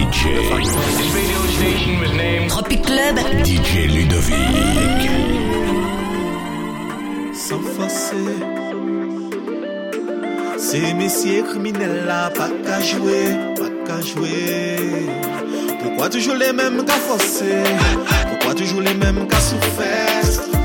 DJ. Tropic Club. DJ Ludovic. Sans forcer. Ces messieurs criminels là, pas qu'à jouer, pas qu'à jouer. Pourquoi toujours les mêmes qu'à forcer? Pourquoi toujours les mêmes qu'à souffrir?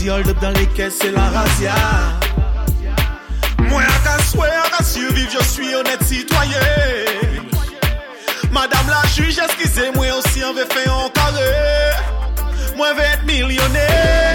Si hold up dan le kes, se la razia Mwen ak aswe, ak asyuviv, je suis honet sitwaye Madame la juj, eskize mwen osi an ve fe an kare Mwen ve et milyonè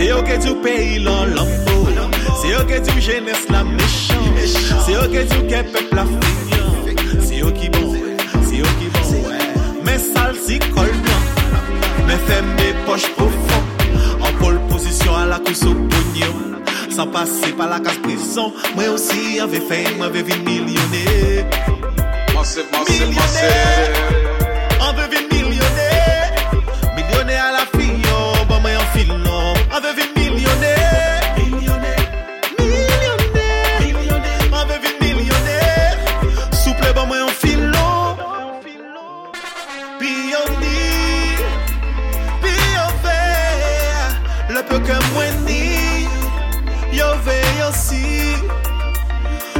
Se yo ke di ou peyi lan lambo Se yo ke di ou jenes la mechan Se yo ke di ou ke pep la finyan Se yo ki bon, se yo ki bon Men sal si kol blan Men fem de poch pou fon An pol posisyon ala kou sou ponyon San pase pa la kas prison Mwen osi an ve fey, mwen ve vi milyonè Milyonè veille aussi.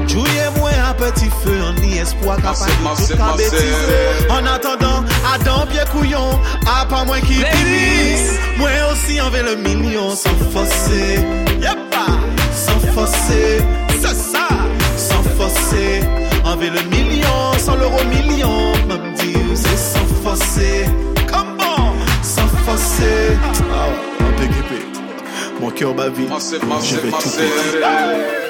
Jouez moi un petit feu en ni espoir Massé, capable massé, de tout massé. bêtiser. En attendant, Adam pied couillon, à pas moins qui finisse. Moi aussi en veux le million sans forcer. Yep, sans forcer. C'est ça, sans forcer. En veux le million, sans l'euro million. Même dire, c'est sans forcer. Comment? Cœur vite. Massé, Je vais tout.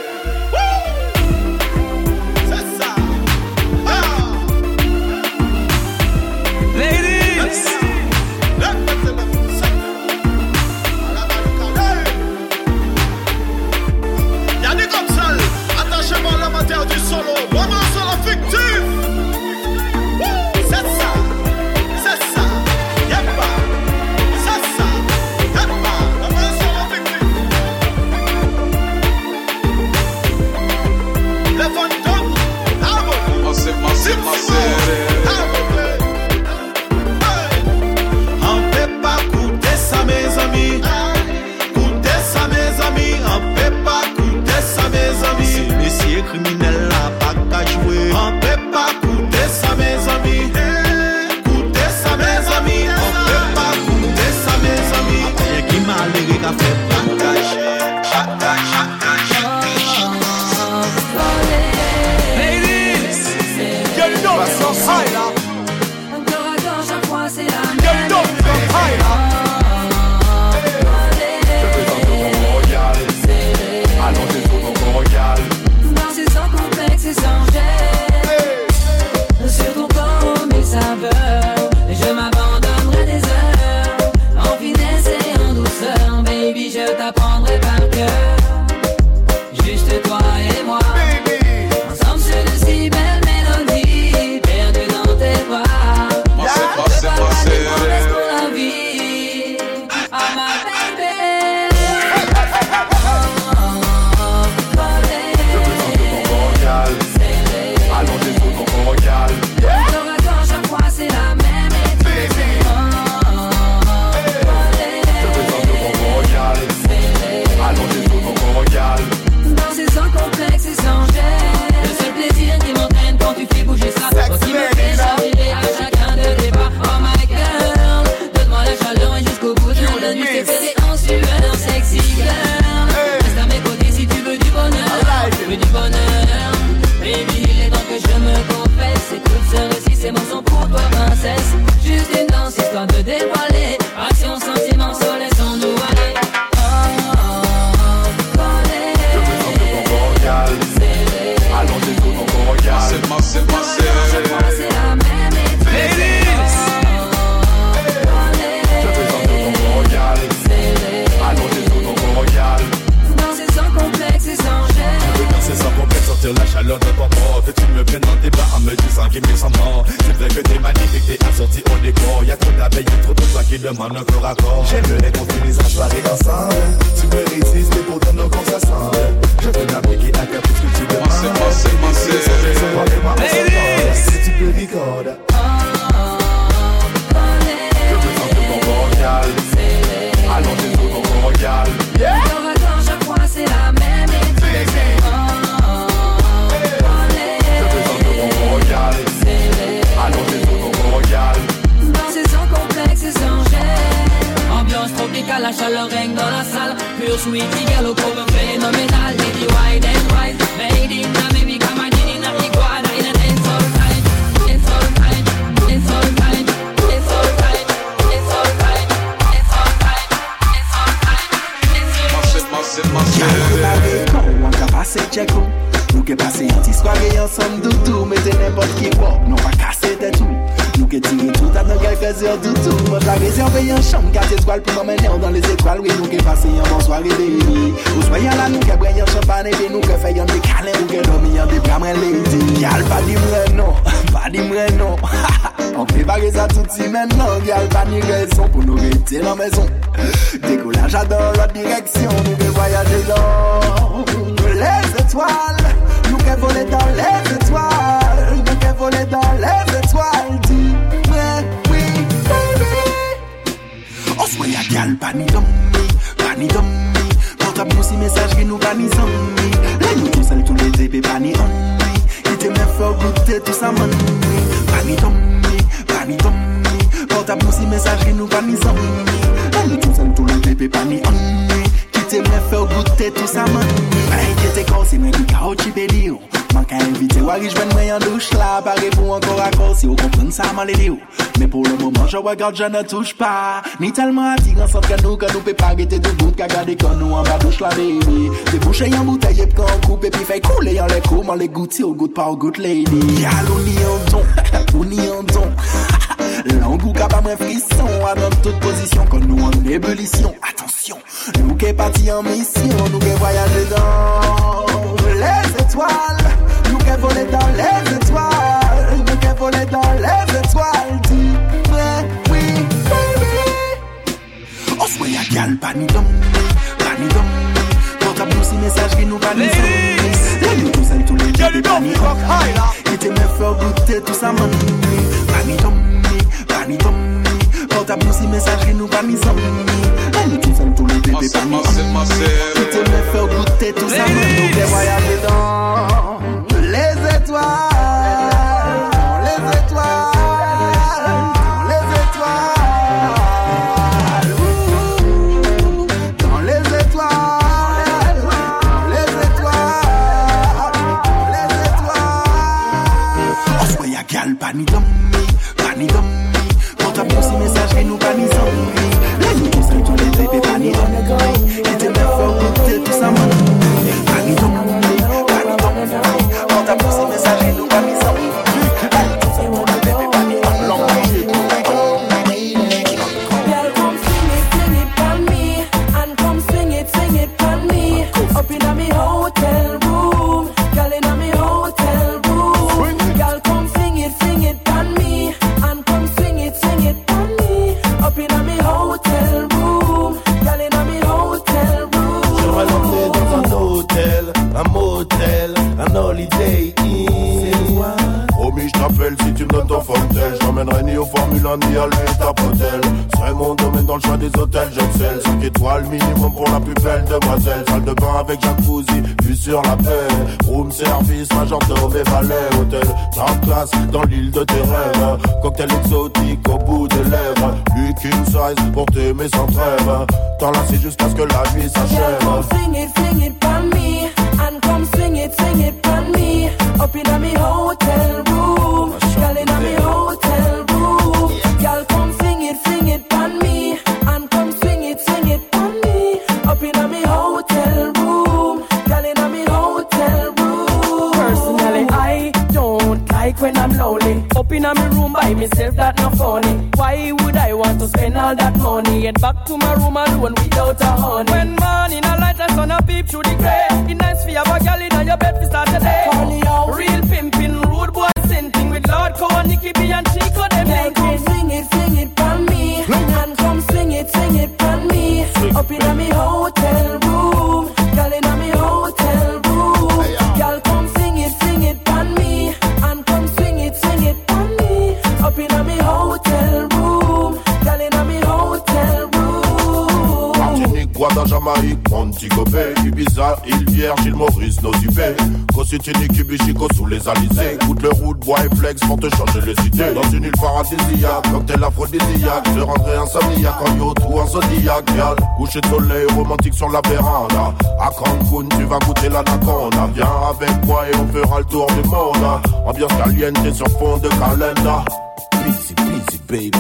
Trop de toi qui demandent un corps à. J'aimerais qu'on finisse la soirée ensemble. Tu me résistes, mais pourtant nos corps s'assemblent. Je veux m'appliquer à faire tout ce que tu demandes. Yon chanm kat etwal Pou m'emmene ou dan les etwal Oui nou ke pase yon bon soare baby Ou soyan la nou ke bre yon champagne Ve nou ke fe yon de kalen Ou ke domi yon de lady Gyal pa di mwen non, pa di non. On prepare sa tout si maintenant. Gyal pa ni raison pou nou rete la l'autre direction Nous que voyager dans les étoiles. Nous que voler dans les étoiles Te met faire goûter tout ça man moi qui cao chipé yo Man ka mwen yon douche la pou ou kompren sa man le li ou le moment je je ne touche pas. Ni tellement attirant sans que nous Que nous peut pas guetter de bout Qu'à garder quand nous en bas douche la baby. Bouchées en bouteille fait couler en les comment les goûter au goût pas au goût lady. Yal ou ni en don. Ou ni pa mwen frisson A dans toute position Quand nous en ébullition. Attention Nous qui parti en mission Nous qui voyager dans les étoiles. Nous qui voler dans les étoiles. Nous qui voler dans les étoiles. Dis-moi oui baby. On soit y'a gal pas ni d'homme Pas ni d'homme Portable nous si message qui nous pas ni zombie Les nous tous seuls tous les deux pas ni homme Qui te met faire goûter tout ça man Pas ni d'homme Pas ni d'homme Portable nous si message qui nous pas ni fortel. J'emmènerai ni au Formule 1 ni à l'État Hotel. C'est mon domaine dans le choix des hôtels, j'excelle. 5 étoiles minimum pour la plus belle demoiselle. Salle de bain avec jacuzzi, vue sur la paix. Room service, majordome et valet. Hôtel, top classe dans l'île de tes rêves. Cocktail exotique au bout des lèvres. King size pour t'aimer sans trêve. T'enlacer jusqu'à ce que la nuit s'achève. fling it, fling it me, and come swing it, swing it on me. Up inna me hotel room, like when I'm lonely. Up in my room by myself, that no funny. Why would I want to spend all that money? Get back to my room alone without a honey. When man in a light, I sun, a peep through the grey. It nice for your have a girl in your bed for Saturday. Honey, yo. Real pimping, rude boy same thing with Lord Cohen, Nicky B and Chico. Them make me sing it. Tu City, Nicky, Bichico sous les alizés. Écoute le route, bois et flex pour te changer les idées. Dans une île paradisiaque, cocktail aphrodisiaque. Je rentrais insomniaque en yacht ou en zodiac. Yal, coucher de soleil romantique sur la véranda. À Cancun, tu vas goûter l'anaconda. Viens avec moi et on fera le tour du monde. Ambiance caliente sur fond de calenda. Easy, easy, baby.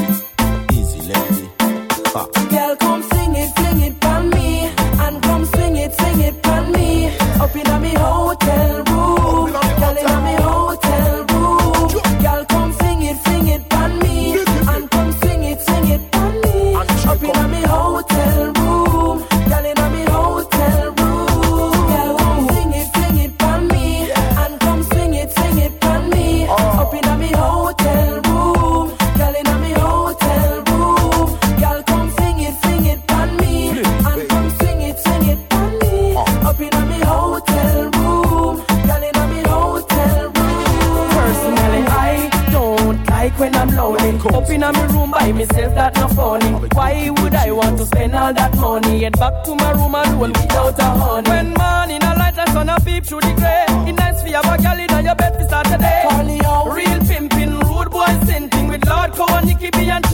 Easy, lady. Ah. Get back to my room and roll without a honey. When morning a light, I sun a peep through the grey. It nice for your have in your bed for Saturday. Real pimping, rude boy sinting with Lord Cohen, Nicky B and